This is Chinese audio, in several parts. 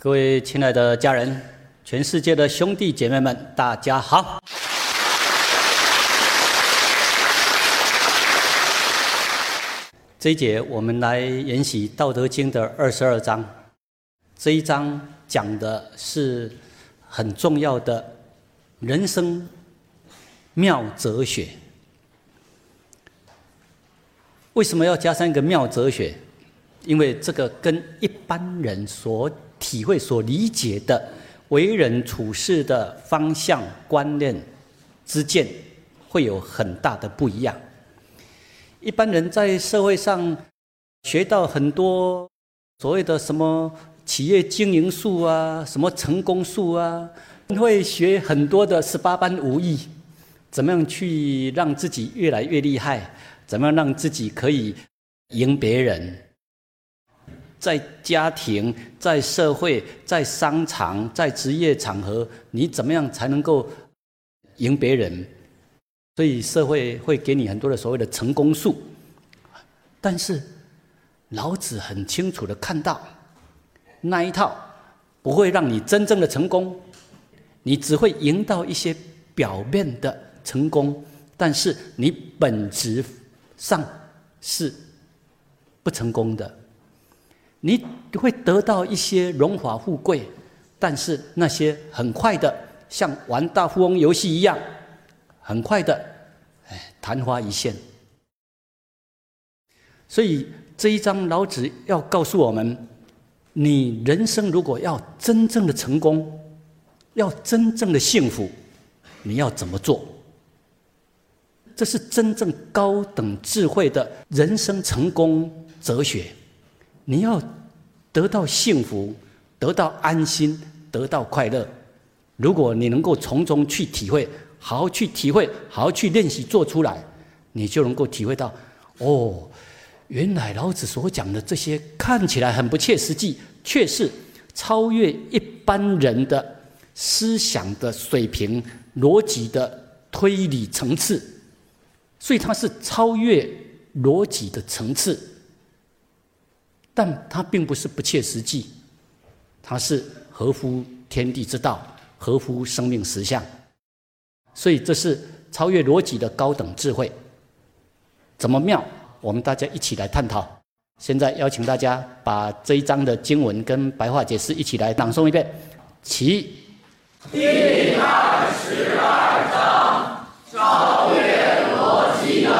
各位亲爱的家人，全世界的兄弟姐妹们，大家好。这一节我们来研习《道德经》的二十二章。这一章讲的是很重要的人生妙哲学。为什么要加上一个妙哲学？因为这个跟一般人所体会、所理解的为人处事的方向、观念之见，会有很大的不一样。一般人在社会上学到很多所谓的什么企业经营术啊，什么成功术啊，会学很多的十八般武艺，怎么样去让自己越来越厉害，怎么样让自己可以赢别人，在家庭、在社会、在商场、在职业场合，你怎么样才能够赢别人？所以社会会给你很多的所谓的成功术，但是老子很清楚的看到，那一套不会让你真正的成功，你只会赢到一些表面的成功，但是你本质上是不成功的。你会得到一些荣华富贵，但是那些很快的，像玩大富翁游戏一样。很快的，哎，昙花一现。所以这一章老子要告诉我们：你人生如果要真正的成功，要真正的幸福，你要怎么做？这是真正高等智慧的人生成功哲学。你要得到幸福，得到安心，得到快乐。如果你能够从中去体会。好好去体会，好好去练习，做出来，你就能够体会到，哦，原来老子所讲的这些看起来很不切实际，却是超越一般人的思想的水平、逻辑的推理层次，所以它是超越逻辑的层次，但它并不是不切实际，它是合乎天地之道，合乎生命实相。所以这是超越逻辑的高等智慧，怎么妙？我们大家一起来探讨。现在邀请大家把这一章的经文跟白话解释一起来朗诵一遍。起。第二十二章：超越逻辑的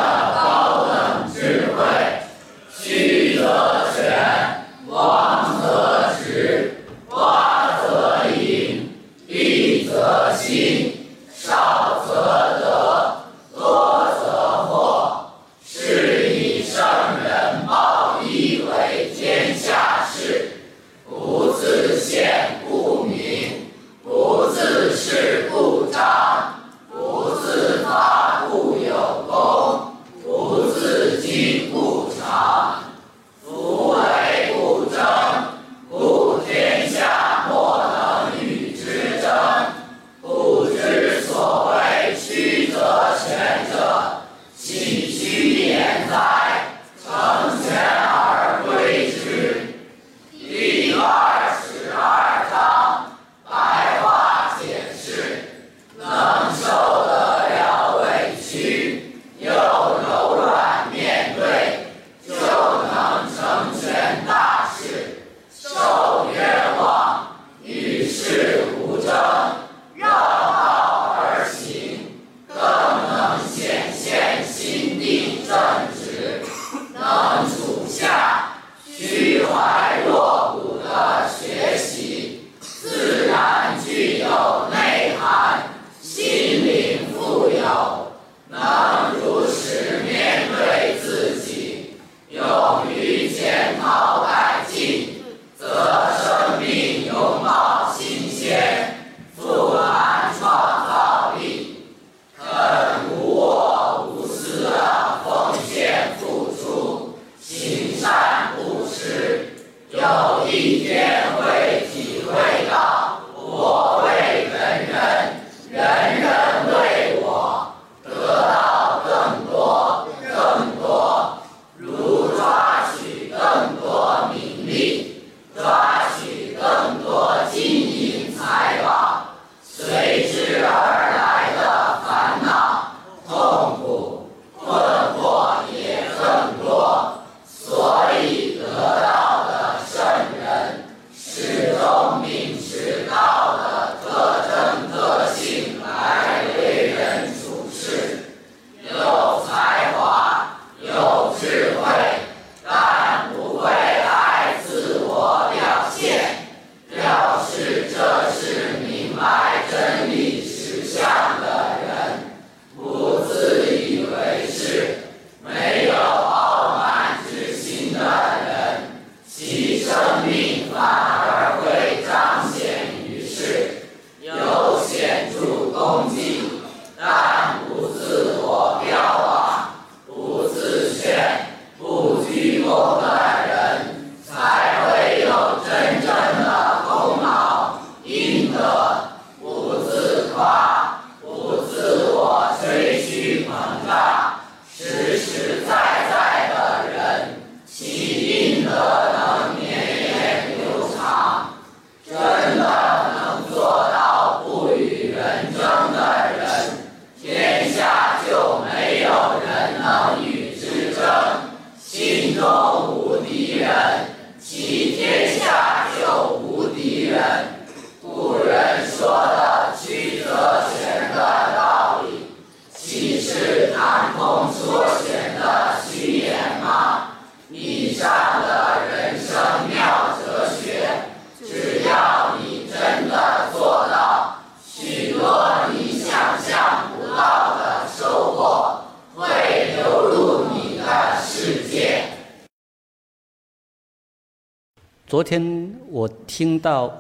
昨天我听到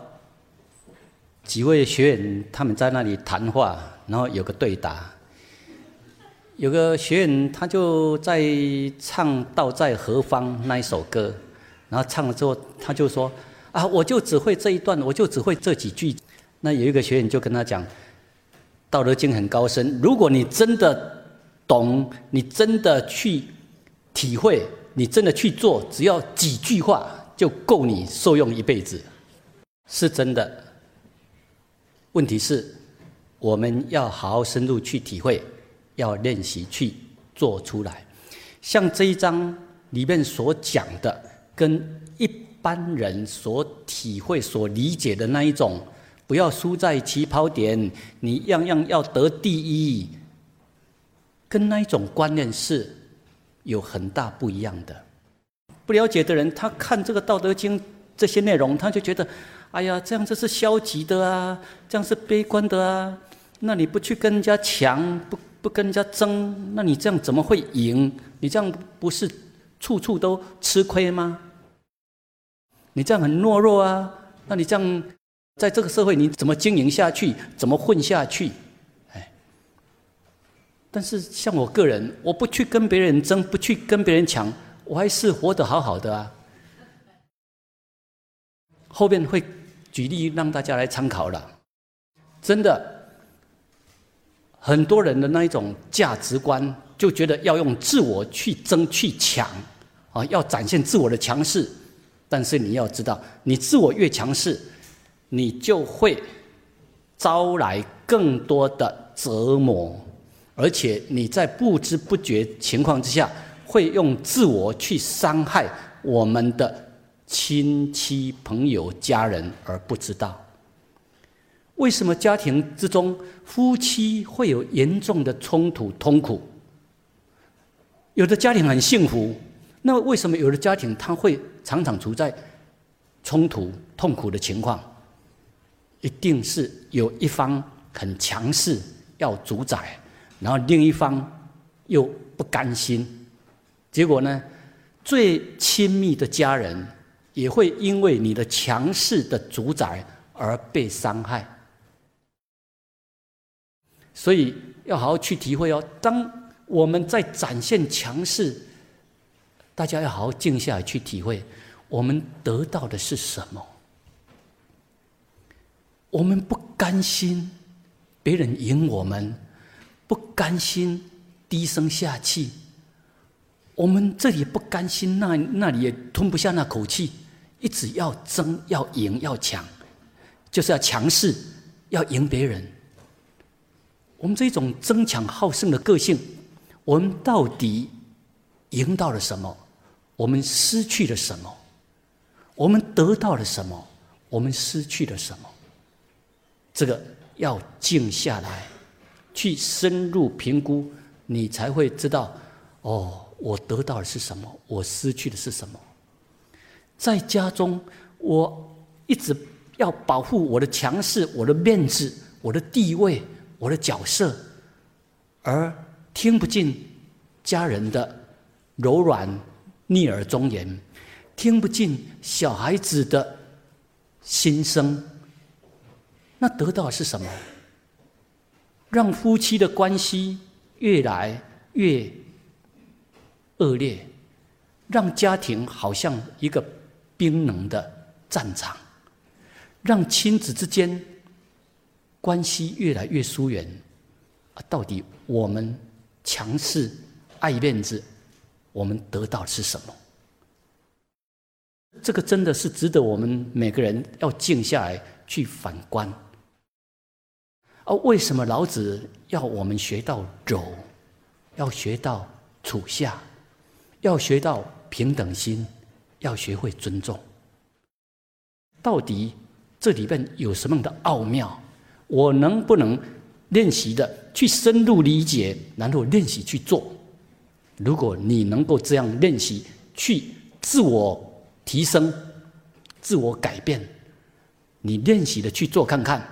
几位学员他们在那里谈话，然后有个对答。有个学员他就在唱《道在何方》那一首歌，然后唱了之后，他就说：“啊，我就只会这一段，我就只会这几句。”那有一个学员就跟他讲：“《道德经》很高深，如果你真的懂，你真的去体会，你真的去做，只要几句话。”就够你受用一辈子，是真的。问题是，我们要好好深入去体会，要练习去做出来。像这一章里面所讲的，跟一般人所体会、所理解的那一种，不要输在起跑点，你样样要得第一，跟那一种观念是有很大不一样的。不了解的人，他看这个《道德经》这些内容，他就觉得，哎呀，这样子是消极的啊，这样是悲观的啊。那你不去跟人家抢，不不跟人家争，那你这样怎么会赢？你这样不是处处都吃亏吗？你这样很懦弱啊。那你这样在这个社会，你怎么经营下去？怎么混下去？哎。但是像我个人，我不去跟别人争，不去跟别人抢。我还是活得好好的啊！后面会举例让大家来参考了。真的，很多人的那一种价值观，就觉得要用自我去争去抢，啊，要展现自我的强势。但是你要知道，你自我越强势，你就会招来更多的折磨，而且你在不知不觉情况之下。会用自我去伤害我们的亲戚、朋友、家人，而不知道为什么家庭之中夫妻会有严重的冲突、痛苦。有的家庭很幸福，那为什么有的家庭他会常常处在冲突、痛苦的情况？一定是有一方很强势要主宰，然后另一方又不甘心。结果呢，最亲密的家人也会因为你的强势的主宰而被伤害。所以要好好去体会哦。当我们在展现强势，大家要好好静下来去体会，我们得到的是什么？我们不甘心别人赢我们，不甘心低声下气。我们这里不甘心，那那里也吞不下那口气，一直要争、要赢、要抢，就是要强势，要赢别人。我们这种争强好胜的个性，我们到底赢到了什么？我们失去了什么？我们得到了什么？我们失去了什么？这个要静下来，去深入评估，你才会知道哦。我得到的是什么？我失去的是什么？在家中，我一直要保护我的强势、我的面子、我的地位、我的角色，而听不进家人的柔软、逆耳忠言，听不进小孩子的心声。那得到的是什么？让夫妻的关系越来越……恶劣，让家庭好像一个冰冷的战场，让亲子之间关系越来越疏远。啊，到底我们强势爱面子，我们得到是什么？这个真的是值得我们每个人要静下来去反观。而为什么老子要我们学到柔，要学到处下？要学到平等心，要学会尊重。到底这里面有什么样的奥妙？我能不能练习的去深入理解，然后练习去做？如果你能够这样练习，去自我提升、自我改变，你练习的去做看看，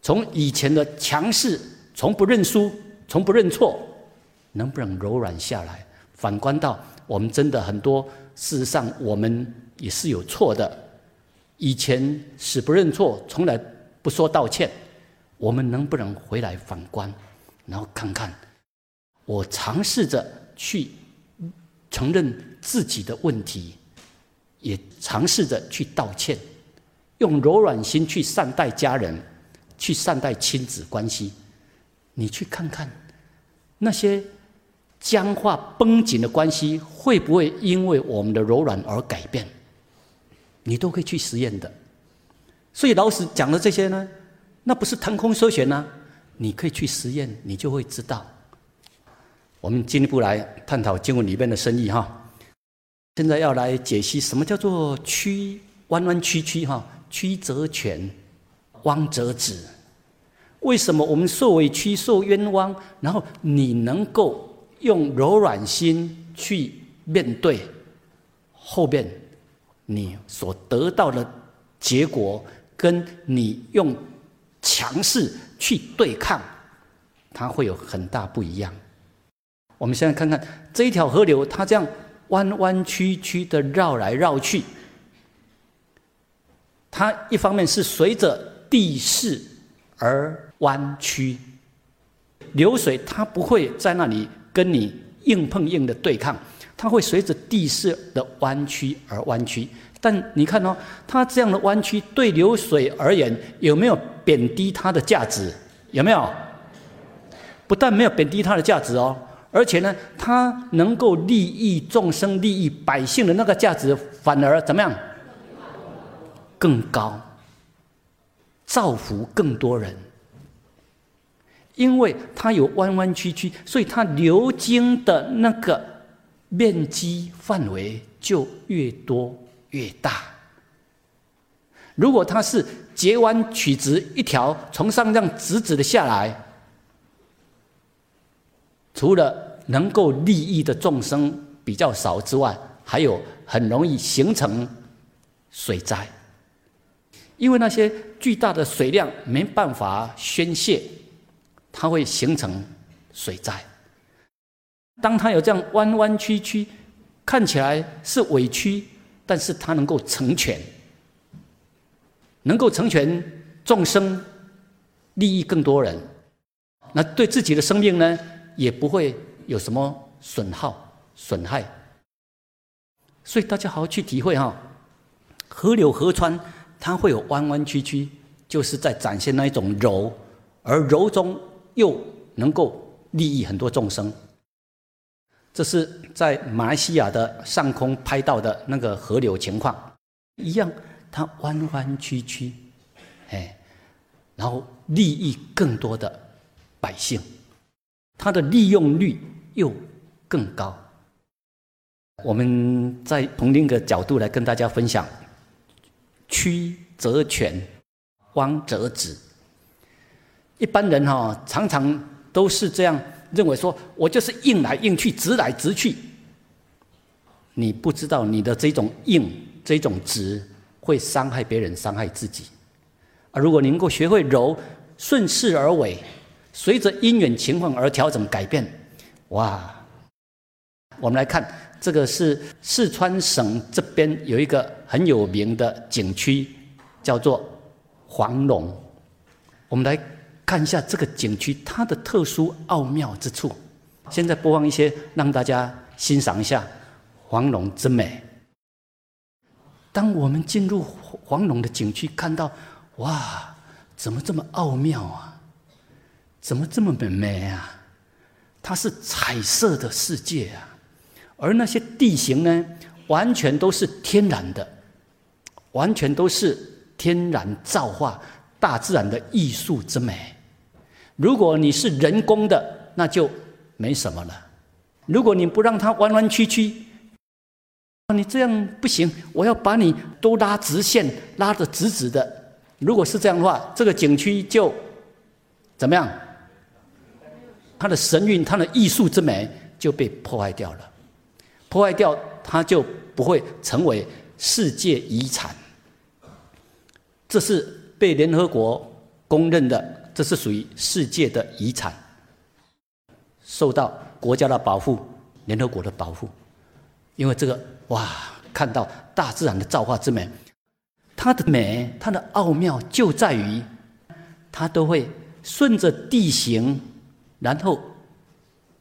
从以前的强势、从不认输、从不认错，能不能柔软下来？反观到我们真的很多，事实上我们也是有错的，以前死不认错，从来不说道歉，我们能不能回来反观，然后看看，我尝试着去承认自己的问题，也尝试着去道歉，用柔软心去善待家人，去善待亲子关系。你去看看那些僵化绷紧的关系，会不会因为我们的柔软而改变？你都可以去实验的。所以老师讲的这些呢，那不是腾空说玄呢，你可以去实验，你就会知道。我们进一步来探讨经文里面的深意哈。现在要来解析什么叫做曲弯弯曲曲哈，曲则全，弯则直。为什么我们受委屈、受冤枉，然后你能够用柔软心去面对后边你所得到的结果，跟你用强势去对抗，它会有很大不一样。我们现在看看这一条河流，它这样弯弯曲曲的绕来绕去，它一方面是随着地势而。弯曲流水，它不会在那里跟你硬碰硬的对抗，它会随着地势的弯曲而弯曲。但你看哦，它这样的弯曲对流水而言有没有贬低它的价值？有没有？不但没有贬低它的价值哦，而且呢，它能够利益众生、利益百姓的那个价值，反而怎么样？更高，造福更多人。因为它有弯弯曲曲，所以它流经的那个面积范围就越多越大。如果它是截弯曲直一条从上这样直直的下来，除了能够利益的众生比较少之外，还有很容易形成水灾，因为那些巨大的水量没办法宣泄。它会形成水灾。当它有这样弯弯曲曲，看起来是委屈，但是它能够成全，能够成全众生，利益更多人。那对自己的生命呢，也不会有什么损耗、损害。所以大家好好去体会哈，河流河川它会有弯弯曲曲，就是在展现那一种柔，而柔中。又能够利益很多众生，这是在马来西亚的上空拍到的那个河流情况，一样，它弯弯曲曲，哎，然后利益更多的百姓，它的利用率又更高。我们再从另一个角度来跟大家分享：曲则全，弯则直。一般人哈，常常都是这样认为，说我就是硬来硬去，直来直去。你不知道你的这种硬、这种直，会伤害别人，伤害自己。而如果你能够学会柔，顺势而为，随着因缘情况而调整改变，哇！我们来看，这个是四川省这边有一个很有名的景区，叫做黄龙。我们来。看一下这个景区它的特殊奥妙之处。现在播放一些，让大家欣赏一下黄龙之美。当我们进入黄龙的景区，看到哇，怎么这么奥妙啊？怎么这么美美啊？它是彩色的世界啊，而那些地形呢，完全都是天然的，完全都是天然造化。大自然的艺术之美，如果你是人工的，那就没什么了。如果你不让它弯弯曲曲，你这样不行。我要把你都拉直线，拉得直直的。如果是这样的话，这个景区就怎么样？它的神韵，它的艺术之美就被破坏掉了。破坏掉，它就不会成为世界遗产。这是。被联合国公认的，这是属于世界的遗产，受到国家的保护，联合国的保护。因为这个哇，看到大自然的造化之美，它。的美，它的奥妙就在于，它都会顺着地形，然后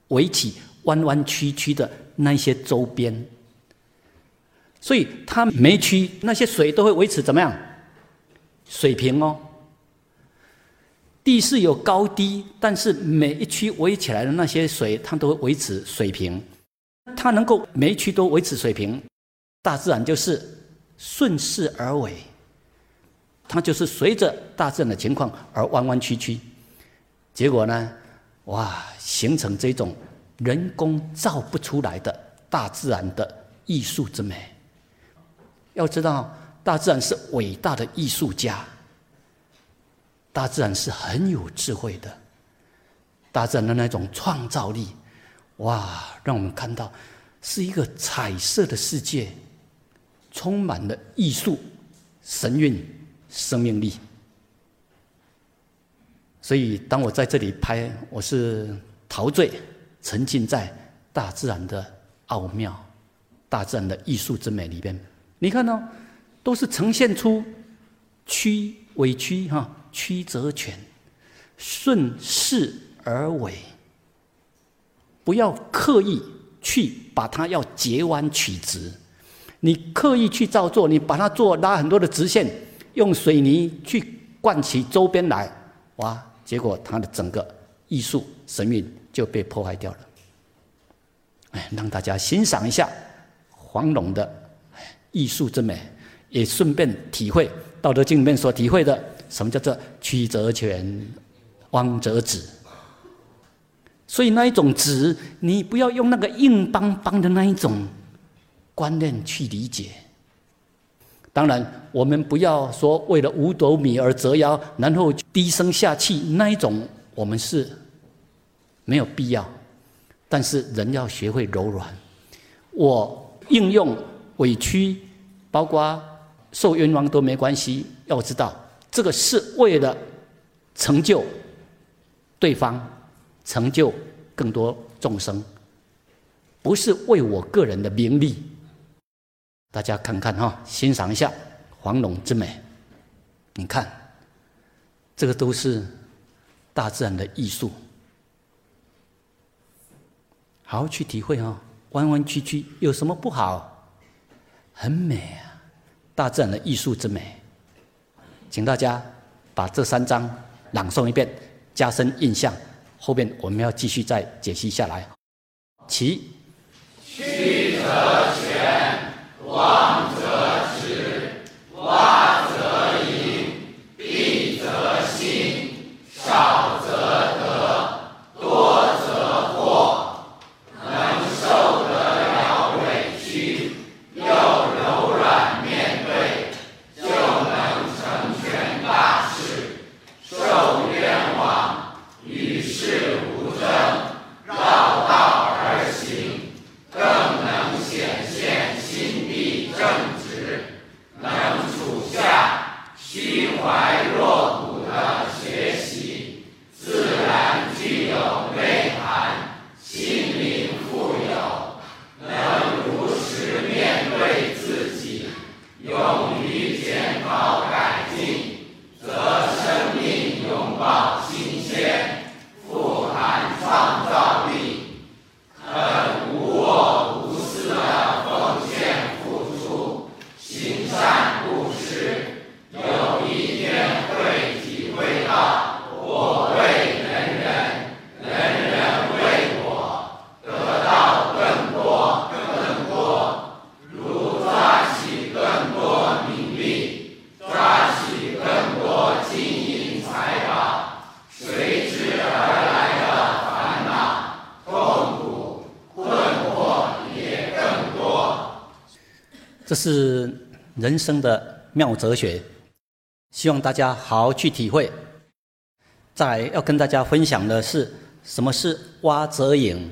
围起弯弯曲曲的那些周边，所以它每区那些水都会维持怎么样？水平哦。地势有高低，但是每一区围起来的那些水，它都维持水平。它能够每一区都维持水平，大自然就是顺势而为，它就是随着大自然的情况而弯弯曲曲。结果呢，哇，形成这种人工造不出来的大自然的艺术之美。要知道，大自然是伟大的艺术家。大自然是很有智慧的，大自然的那种创造力，哇，让我们看到是一个彩色的世界，充满了艺术、神韵、生命力。所以，当我在这里拍，我是陶醉、沉浸在大自然的奥妙、大自然的艺术之美里边。你看到，都是呈现出曲委屈哈。曲则全，顺势而为。不要刻意去把它要截弯曲直，你刻意去照做，你把它做拉很多的直线，用水泥去灌起周边来，哇！结果它的整个艺术神韵就被破坏掉了。哎，让大家欣赏一下黄龙的艺术之美，也顺便体会《道德经》里面所体会的。什么叫做曲则全，弯则直？所以那一种直，你不要用那个硬邦邦的那一种观念去理解。当然，我们不要说为了五斗米而折腰，然后低声下气那一种，我们是没有必要。但是人要学会柔软。我应用委屈，包括受冤枉都没关系。要知道。这个是为了成就对方，成就更多众生，不是为我个人的名利。大家看看哈，欣赏一下黄龙之美。你看，这个都是大自然的艺术，好好去体会哈。弯弯曲曲有什么不好？很美啊，大自然的艺术之美。请大家把这三章朗诵一遍，加深印象。后面我们要继续再解析下来。其曲则全，弯则直，洼则盈，敝则新，少则得，多则惑。能受得了委屈，又柔软面对，就能成全大事。受冤枉，与世无争，绕道而行，更能显现心地正直，能处下虚怀若谷的学习，自然具有内涵，心灵富有，能如实面对自己，勇于检讨改进，则生命拥抱新鲜，富含创造力，肯无我无私的奉献付出，行善布施，有一天会体会到我为人人，人人为我，得到更多更多，如抓取更多名利，抓取更多金银财宝，随之而来的烦恼、痛苦、困惑也更多。这是人生的妙哲学，希望大家好好去体会。再来要跟大家分享的是，什么是蛙则影？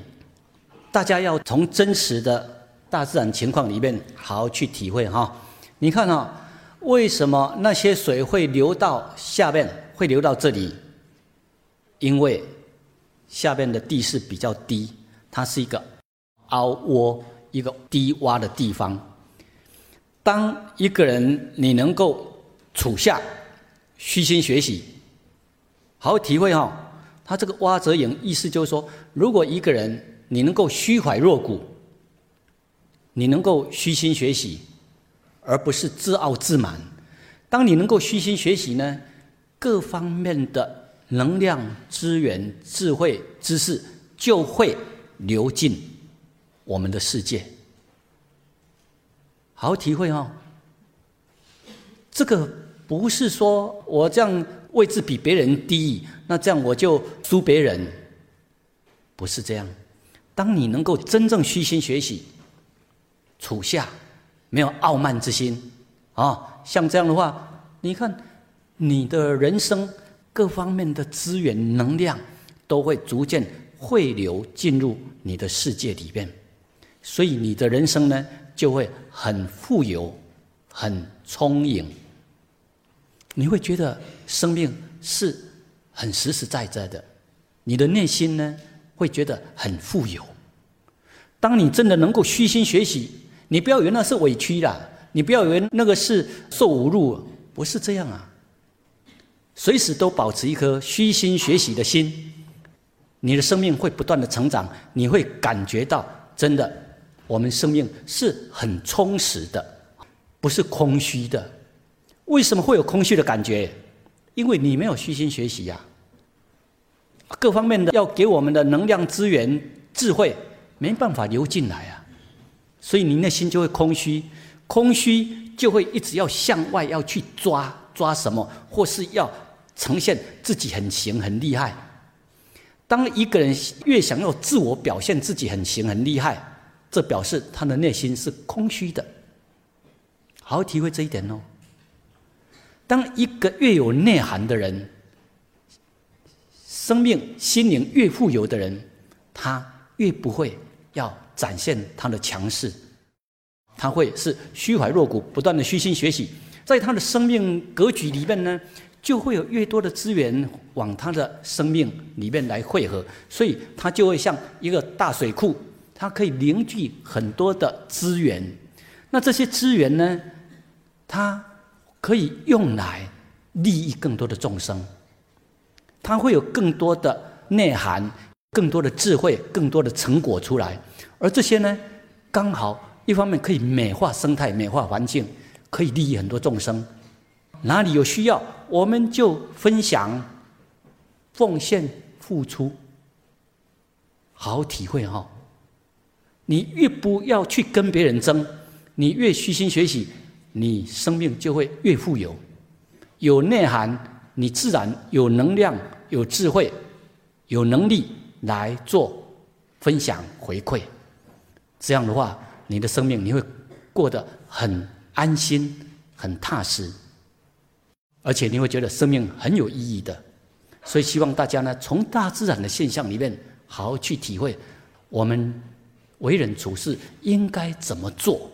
大家要从真实的大自然情况里面好好去体会哈。你看啊，为什么那些水会流到下面，会流到这里？因为下面的地势比较低，它是一个凹窝、一个低洼的地方。当一个人你能够处下，虚心学习，好好体会哈。他这个蛙则影意思就是说，如果一个人你能够虚怀若谷，你能够虚心学习，而不是自傲自满。当你能够虚心学习呢，各方面的能量、资源、智慧、知识就会流进我们的世界。好好体会哦。这个不是说我这样位置比别人低，那这样我就输别人，不是这样。当你能够真正虚心学习，处下没有傲慢之心啊，像这样的话，你看你的人生各方面的资源能量都会逐渐汇流进入你的世界里边，所以你的人生呢就会很富有、很充盈。你会觉得生命是很实实在在的，你的内心呢会觉得很富有。当你真的能够虚心学习，你不要以为那是委屈啦，你不要以为那个是受侮辱，不是这样啊。随时都保持一颗虚心学习的心，你的生命会不断的成长，你会感觉到真的，我们生命是很充实的，不是空虚的。为什么会有空虚的感觉？因为你没有虚心学习呀。各方面的要给我们的能量、资源、智慧，没办法流进来啊，所以你内心就会空虚，空虚就会一直要向外要去抓抓什么，或是要呈现自己很行很厉害。当一个人越想要自我表现自己很行很厉害，这表示他的内心是空虚的。好好体会这一点哦。当一个越有内涵的人，生命心灵越富有的人，他越不会要展现他的强势，他会是虚怀若谷，不断的虚心学习，在他的生命格局里面呢，就会有越多的资源往他的生命里面来汇合，所以他就会像一个大水库，它可以凝聚很多的资源，那这些资源呢，它。可以用来利益更多的众生，它会有更多的内涵、更多的智慧、更多的成果出来。而这些呢，刚好一方面可以美化生态、美化环境，可以利益很多众生。哪里有需要，我们就分享、奉献、付出，好好体会哈。你越不要去跟别人争，你越虚心学习。你生命就会越富有，有内涵，你自然有能量、有智慧、有能力来做分享回馈。这样的话，你的生命你会过得很安心、很踏实，而且你会觉得生命很有意义的。所以，希望大家呢，从大自然的现象里面好好去体会，我们为人处事应该怎么做。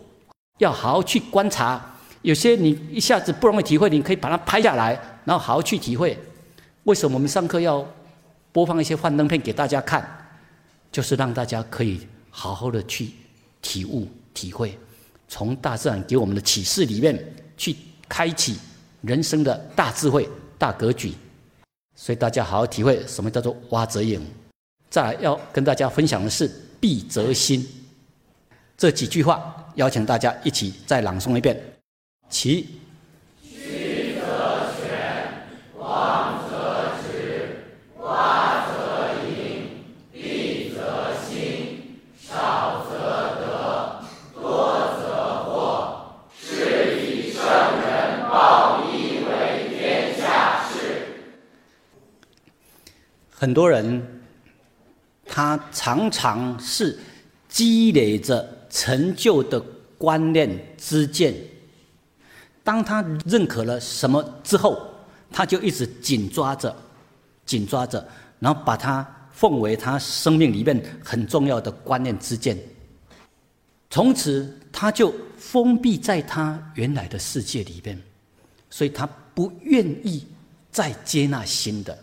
要好好去观察，有些你一下子不容易体会，你可以把它拍下来，然后好好去体会。为什么我们上课要播放一些幻灯片给大家看？就是让大家可以好好的去体悟、体会，从大自然给我们的启示里面去开启人生的大智慧、大格局。所以大家好好体会什么叫做蛙则影。再来要跟大家分享的是必则心这几句话。邀请大家一起再朗诵一遍。其虚则全，妄则直，蛙则盈，敝则新，少则得，多则惑。是以圣人报以为天下事。很多人，他常常是积累着。成就的观念之见，当他认可了什么之后，他就一直紧抓着，紧抓着，然后把它奉为他生命里面很重要的观念之见。从此，他就封闭在他原来的世界里边，所以他不愿意再接纳新的，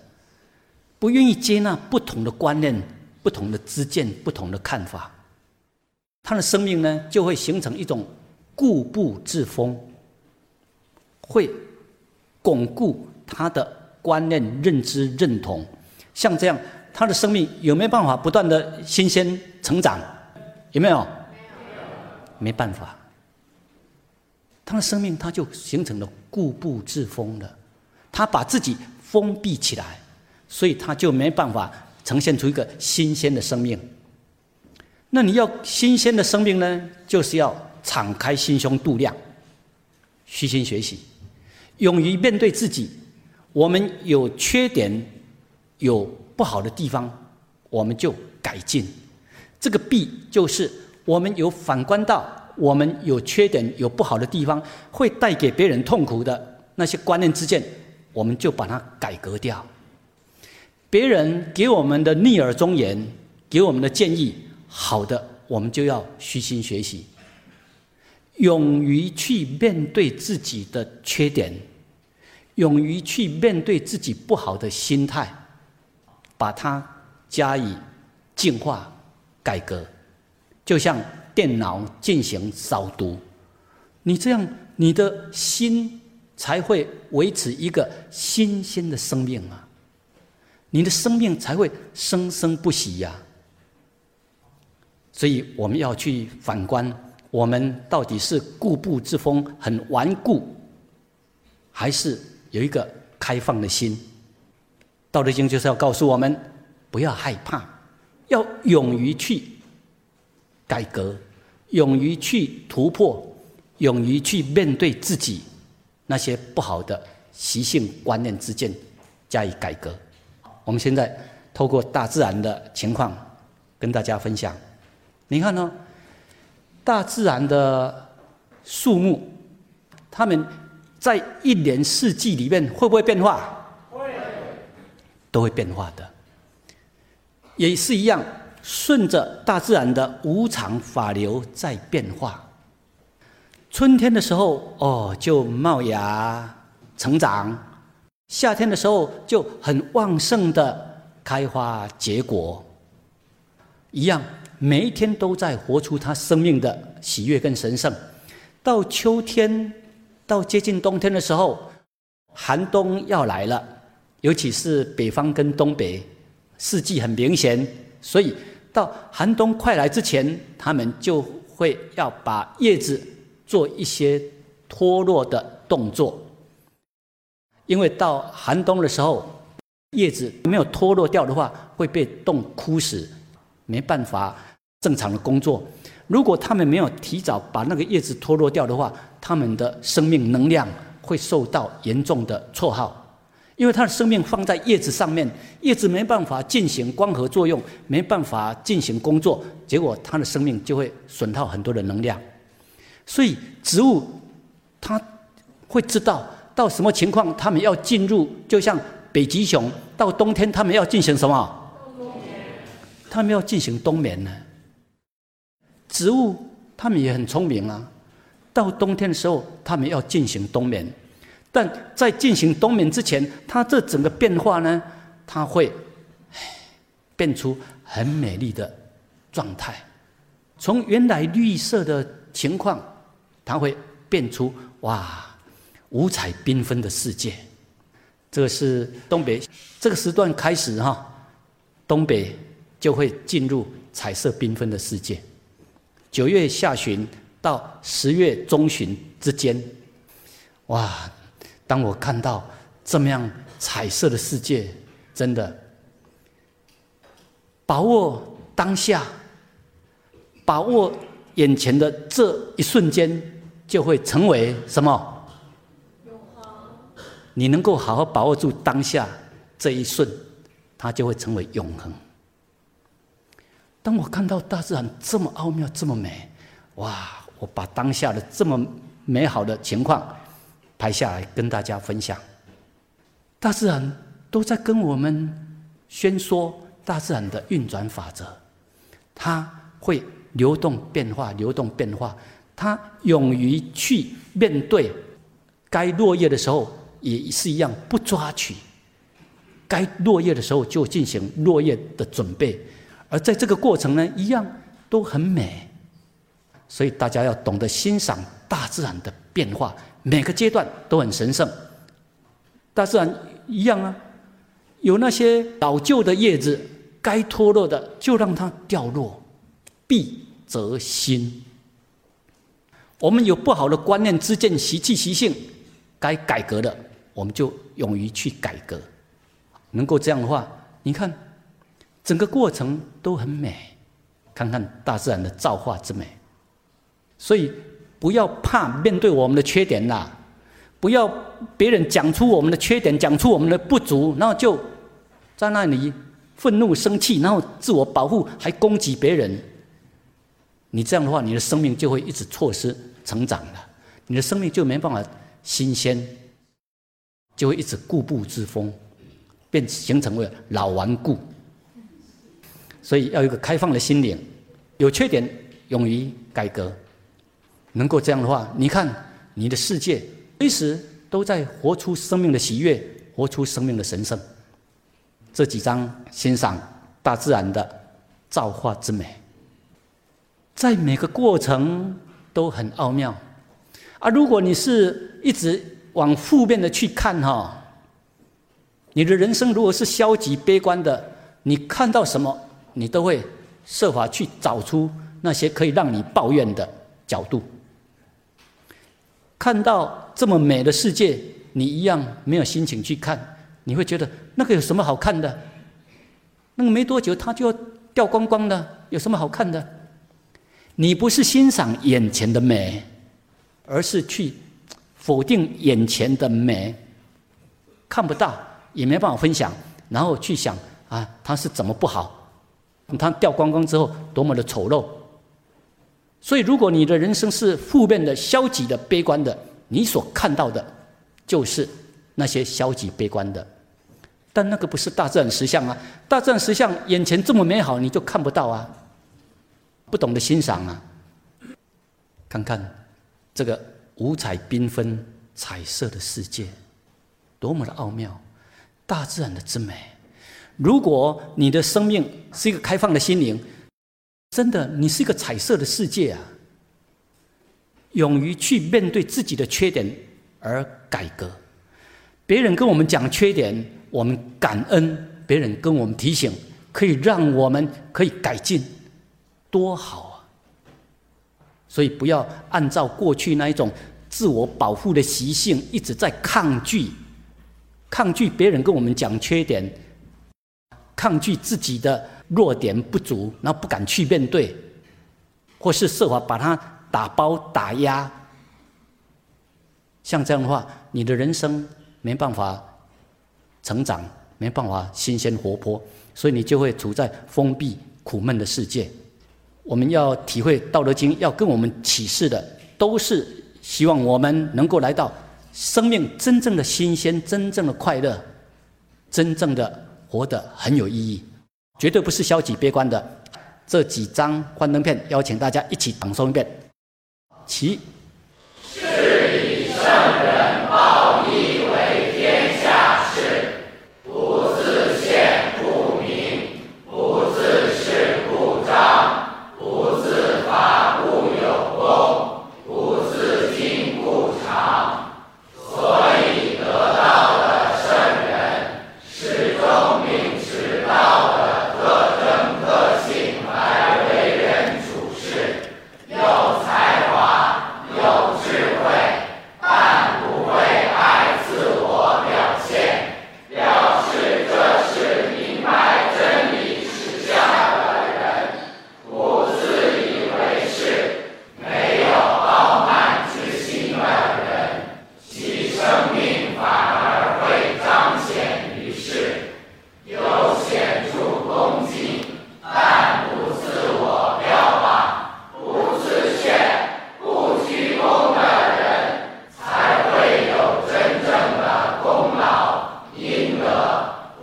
不愿意接纳不同的观念、不同的知见、不同的看法。他的生命呢，就会形成一种固步自封，会巩固他的观念、认知、认同。像这样，他的生命有没有办法不断的新鲜成长？有没有？没有。没办法。他的生命他就形成了固步自封的，他把自己封闭起来，所以他就没办法呈现出一个新鲜的生命。那你要新鲜的生命呢，就是要敞开心胸度量，虚心学习，勇于面对自己。我们有缺点，有不好的地方，我们就改进。这个“弊”就是我们有反观到我们有缺点、有不好的地方，会带给别人痛苦的那些观念之见，我们就把它改革掉。别人给我们的逆耳忠言，给我们的建议。好的，我们就要虚心学习，勇于去面对自己的缺点，勇于去面对自己不好的心态，把它加以净化、改革，就像电脑进行扫毒，你这样，你的心才会维持一个新鲜的生命啊，你的生命才会生生不息呀。所以我们要去反观，我们到底是固步自封、很顽固，还是有一个开放的心？道德经就是要告诉我们，不要害怕，要勇于去改革，勇于去突破，勇于去面对自己那些不好的习性、观念之见，加以改革。我们现在透过大自然的情况，跟大家分享。你看呢？大自然的树木，它们在一年四季里面会不会变化？会，都会变化的。也是一样，顺着大自然的无常法流在变化。春天的时候，哦，就冒芽成长；夏天的时候，就很旺盛的开花结果。一样。每一天都在活出他生命的喜悦跟神圣。到秋天，到接近冬天的时候，寒冬要来了，尤其是北方跟东北，四季很明显。所以到寒冬快来之前，他们就会要把叶子做一些脱落的动作，因为到寒冬的时候，叶子没有脱落掉的话，会被冻枯死。没办法正常的工作。如果他们没有提早把那个叶子脱落掉的话，他们的生命能量会受到严重的挫耗。因为他的生命放在叶子上面，叶子没办法进行光合作用，没办法进行工作，结果他的生命就会损耗很多的能量。所以植物它会知道到什么情况，他们要进入，就像北极熊到冬天，他们要进行什么？他们要进行冬眠呢。植物他们也很聪明啊，到冬天的时候，他们要进行冬眠，但在进行冬眠之前，它这整个变化呢，它会变出很美丽的状态，从原来绿色的情况，它会变出哇五彩缤纷的世界。这个是东北这个时段开始哈，东北。就会进入彩色缤纷的世界。九月下旬到十月中旬之间，哇！当我看到这么样彩色的世界，真的把握当下，把握眼前的这一瞬间，就会成为什么？你能够好好把握住当下这一瞬，它就会成为永恒。当我看到大自然这么奥妙、这么美，哇！我把当下的这么美好的情况拍下来，跟大家分享。大自然都在跟我们宣说大自然的运转法则，它会流动变化，流动变化。它勇于去面对，该落叶的时候也是一样，不抓取；该落叶的时候就进行落叶的准备。而在这个过程呢，一样都很美，所以大家要懂得欣赏大自然的变化，每个阶段都很神圣，大自然一样啊，有那些老旧的叶子，该脱落的就让它掉落，必则新。我们有不好的观念、知见、习气、习性，该改革的，我们就勇于去改革。能够这样的话，你看，整个过程都很美。看看大自然的造化之美，所以不要怕面对我们的缺点呐，不要别人讲出我们的缺点，讲出我们的不足，然后就在那里愤怒、生气，然后自我保护，还攻击别人。你这样的话，你的生命就会一直错失成长了，你的生命就没办法新鲜，就会一直固步自封，变形成为老顽固。所以要有一个开放的心灵，有缺点勇于改革，能够这样的话，你看你的世界随时都在活出生命的喜悦，活出生命的神圣。这几章欣赏大自然的造化之美，在每个过程都很奥妙。啊，如果你是一直往负面的去看哈，你的人生如果是消极悲观的，你看到什么？你都会设法去找出那些可以让你抱怨的角度。看到这么美的世界，你一样没有心情去看，你会觉得那个有什么好看的？那个没多久它就要掉光光的，有什么好看的？你不是欣赏眼前的美，而是去否定眼前的美，看不到也没办法分享，然后去想啊，它是怎么不好？它掉光光之后，多么的丑陋！所以，如果你的人生是负面的、消极的、悲观的，你所看到的，就是那些消极悲观的。但那个不是大自然实相啊！大自然实相眼前这么美好，你就看不到啊！不懂得欣赏啊！看看这个五彩缤纷、彩色的世界，多么的奥妙！大自然的之美。如果你的生命是一个开放的心灵，真的，你是一个彩色的世界啊！勇于去面对自己的缺点而改革。别人跟我们讲缺点，我们感恩；别人跟我们提醒，可以让我们可以改进，多好啊！所以不要按照过去那一种自我保护的习性，一直在抗拒，抗拒别人跟我们讲缺点。抗拒自己的弱点不足，然后不敢去面对，或是设法把它打包打压。像这样的话，你的人生没办法成长，没办法新鲜活泼，所以你就会处在封闭苦闷的世界。我们要体会《道德经》，要跟我们启示的，都是希望我们能够来到生命真正的新鲜、真正的快乐、真正的。活得很有意义，绝对不是消极悲观的。这几张幻灯片，邀请大家一起朗诵一遍。其。是以圣人报义为天下事，不自见不明，不自是不彰，不自伐不有功，不自敬不长。所以得道的圣人，始终。道的特征特性来为人处事，有才华，有智慧，但不会爱自我表现，表示这是明白真理实相的人，不自以为是，没有傲慢之心的人，其生命反而会彰显于世。有显著功绩，但不自我标榜、不自炫、不居功的人，才会有真正的功劳、阴德。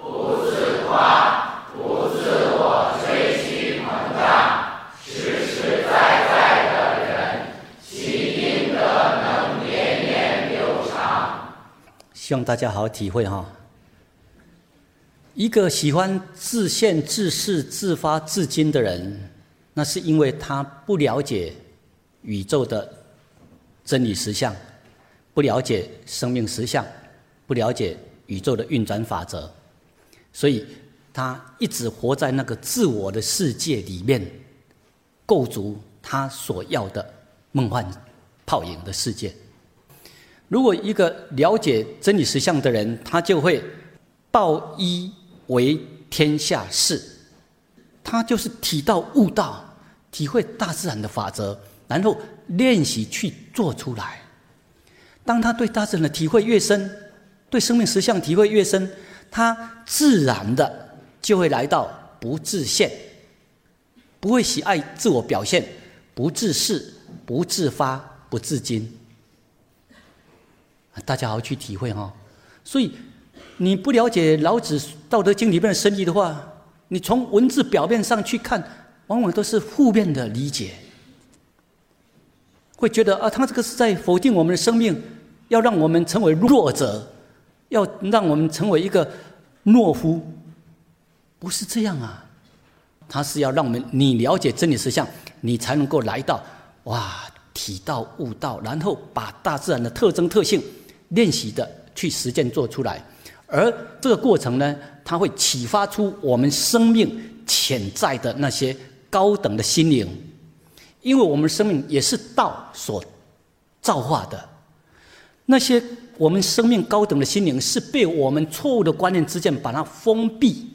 不自夸、不自我吹嘘膨胀，实实在在的人，其阴德能年年流长。希望大家好好体会哈。一个喜欢自现、自是、自发、自矜的人，那是因为他不了解宇宙的真理实相，不了解生命实相，不了解。宇宙的运转法则，所以他一直活在那个自我的世界里面，构筑他所要的梦幻泡影的世界。如果一个了解真理实相的人，他就会报一为天下事，他就是体道悟道，体会大自然的法则，然后练习去做出来。当他对大自然的体会越深，对生命实相体会越深，他自然的就会来到不自现，不会喜爱自我表现，不自视，不自发，不自矜。大家好好去体会哈。所以你不了解老子《道德经》里面的深意的话，你从文字表面上去看，往往都是负面的理解，会觉得啊，他这个是在否定我们的生命，要让我们成为弱者。要让我们成为一个懦夫，不是这样啊！他是要让我们你了解真理实相，你才能够来到哇体道悟道，然后把大自然的特征特性练习的去实践做出来。而这个过程呢，它会启发出我们生命潜在的那些高等的心灵，因为我们生命也是道所造化的那些。我们生命高等的心灵是被我们错误的观念之间把它封闭。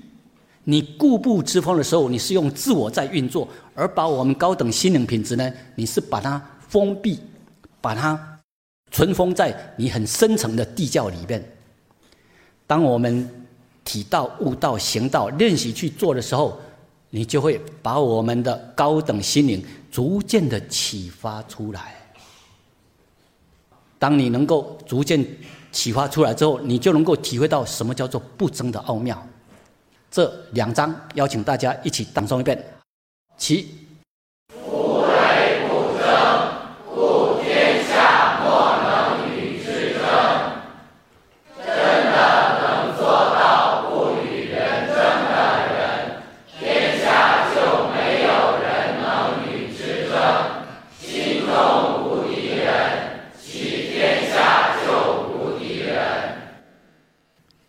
你固步自封的时候，你是用自我在运作；而把我们高等心灵品质呢，你是把它封闭，把它存封在你很深层的地窖里面。当我们体道、悟道、行道练习去做的时候，你就会把我们的高等心灵逐渐的启发出来。当你能够逐渐启发出来之后，你就能够体会到什么叫做不争的奥妙。这两章邀请大家一起朗诵一遍，起。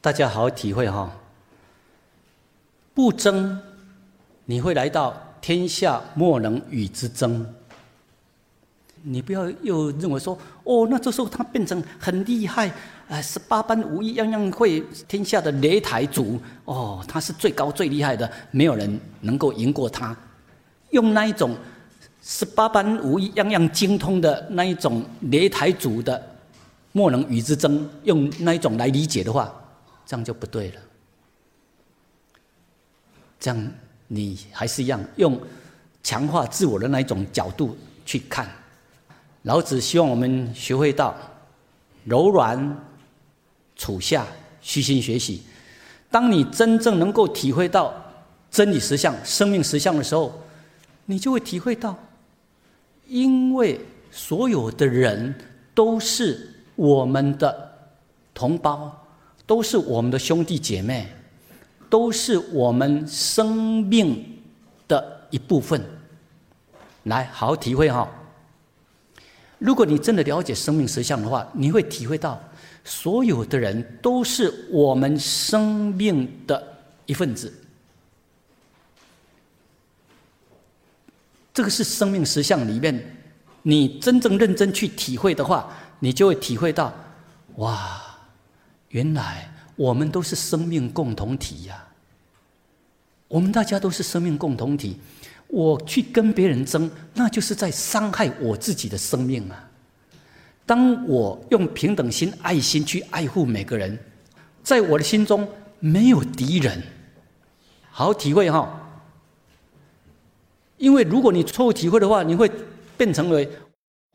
大家好好体会哈，不争，你会来到天下莫能与之争。你不要又认为说，哦，那这时候他变成很厉害，哎，十八般武艺样样会，天下的擂台主，哦，他是最高最厉害的，没有人能够赢过他。用那一种十八般武艺样样精通的那一种擂台主的莫能与之争，用那一种来理解的话。这样就不对了。这样你还是一样用强化自我的那一种角度去看。老子希望我们学会到柔软处下，虚心学习。当你真正能够体会到真理实相、生命实相的时候，你就会体会到，因为所有的人都是我们的同胞。都是我们的兄弟姐妹，都是我们生命的一部分。来，好好体会哈。如果你真的了解生命实相的话，你会体会到，所有的人都是我们生命的一份子。这个是生命实相里面，你真正认真去体会的话，你就会体会到，哇！原来我们都是生命共同体呀！我们大家都是生命共同体。我去跟别人争，那就是在伤害我自己的生命啊！当我用平等心、爱心去爱护每个人，在我的心中没有敌人。好好体会哈！因为如果你错误体会的话，你会变成为。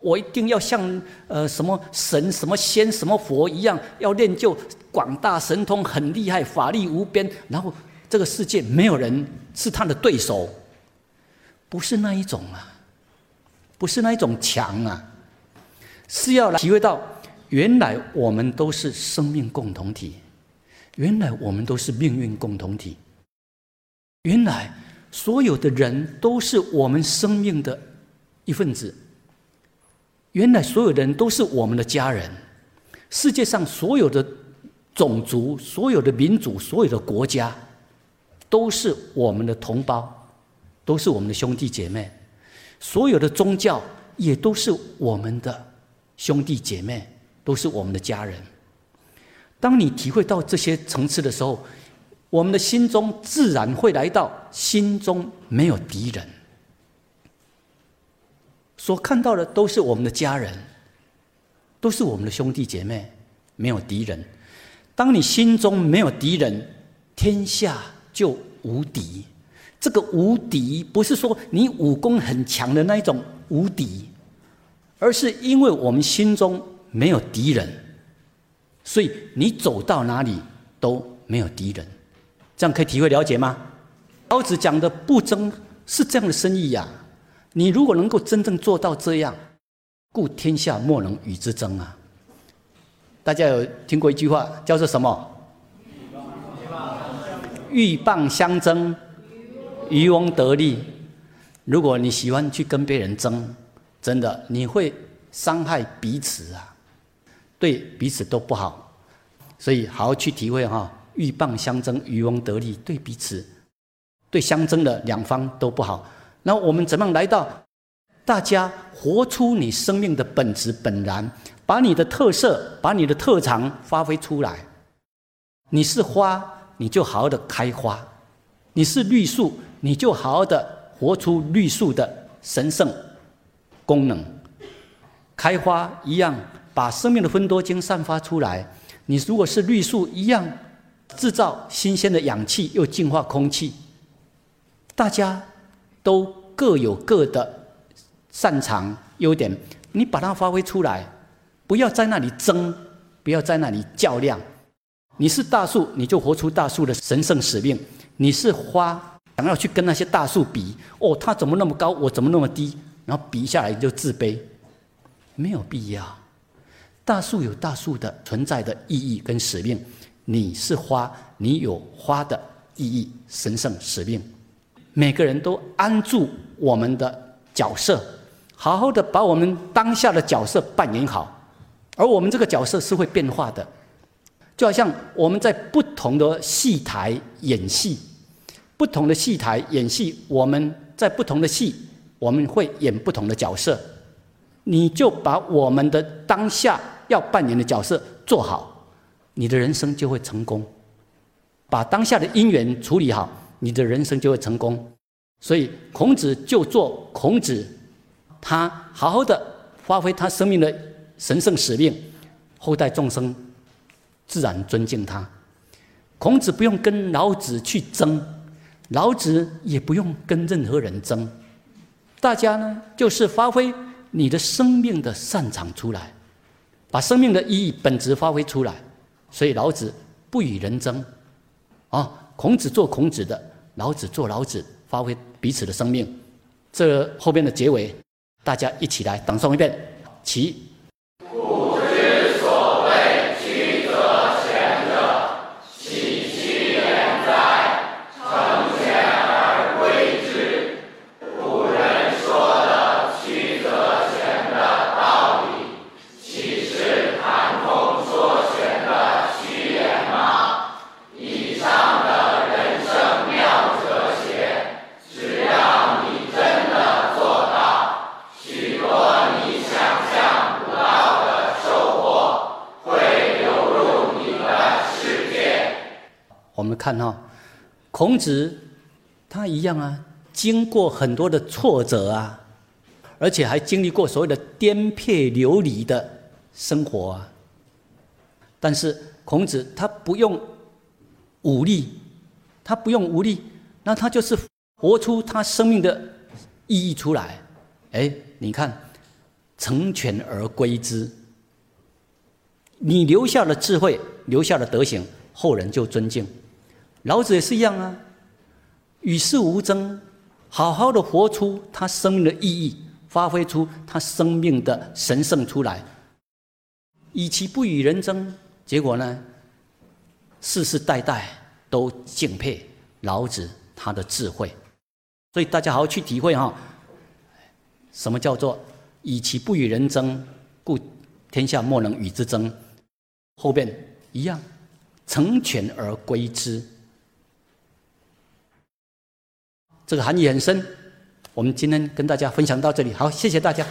我一定要像呃什么神、什么仙、什么佛一样，要练就广大神通，很厉害，法力无边。然后这个世界没有人是他的对手，不是那一种啊，不是那一种强啊，是要来体会到，原来我们都是生命共同体，原来我们都是命运共同体，原来所有的人都是我们生命的一份子。原来所有的人都是我们的家人，世界上所有的种族、所有的民族、所有的国家，都是我们的同胞，都是我们的兄弟姐妹。所有的宗教也都是我们的兄弟姐妹，都是我们的家人。当你体会到这些层次的时候，我们的心中自然会来到心中没有敌人。所看到的都是我们的家人，都是我们的兄弟姐妹，没有敌人。当你心中没有敌人，天下就无敌。这个无敌不是说你武功很强的那一种无敌，而是因为我们心中没有敌人，所以你走到哪里都没有敌人。这样可以体会了解吗？老子讲的不争是这样的深意呀。你如果能够真正做到这样，故天下莫能与之争啊！大家有听过一句话叫做什么？鹬蚌相争，渔翁得利。如果你喜欢去跟别人争，真的你会伤害彼此啊，对彼此都不好。所以好好去体会哈，鹬蚌相争，渔翁得利，对彼此、对相争的两方都不好。那我们怎么样来到大家活出你生命的本质本然，把你的特色、把你的特长发挥出来？你是花，你就好好的开花；你是绿树，你就好好的活出绿树的神圣功能。开花一样，把生命的分多精散发出来。你如果是绿树一样，制造新鲜的氧气，又净化空气。大家。都各有各的擅长优点，你把它发挥出来，不要在那里争，不要在那里较量。你是大树，你就活出大树的神圣使命；你是花，想要去跟那些大树比，哦，它怎么那么高，我怎么那么低，然后比下来就自卑，没有必要。大树有大树的存在的意义跟使命，你是花，你有花的意义、神圣使命。每个人都安住我们的角色，好好的把我们当下的角色扮演好。而我们这个角色是会变化的，就好像我们在不同的戏台演戏，不同的戏台演戏，我们在不同的戏，我们会演不同的角色。你就把我们的当下要扮演的角色做好，你的人生就会成功。把当下的因缘处理好。你的人生就会成功，所以孔子就做孔子，他好好的发挥他生命的神圣使命，后代众生自然尊敬他。孔子不用跟老子去争，老子也不用跟任何人争，大家呢就是发挥你的生命的擅长出来，把生命的意义本质发挥出来。所以老子不与人争，啊，孔子做孔子的。老子做老子，发挥彼此的生命。这后边的结尾，大家一起来朗诵一遍，其。看哈，孔子他一样啊，经过很多的挫折啊，而且还经历过所谓的颠沛流离的生活啊。但是孔子他不用武力，他不用武力，那他就是活出他生命的意义出来。哎，你看，成全而归之，你留下了智慧，留下了德行，后人就尊敬。老子也是一样啊，与世无争，好好的活出他生命的意义，发挥出他生命的神圣出来。以其不与人争，结果呢，世世代代都敬佩老子他的智慧。所以大家好好去体会哈，什么叫做以其不与人争，故天下莫能与之争。后边一样，成全而归之。这个含义很深，我们今天跟大家分享到这里，好，谢谢大家。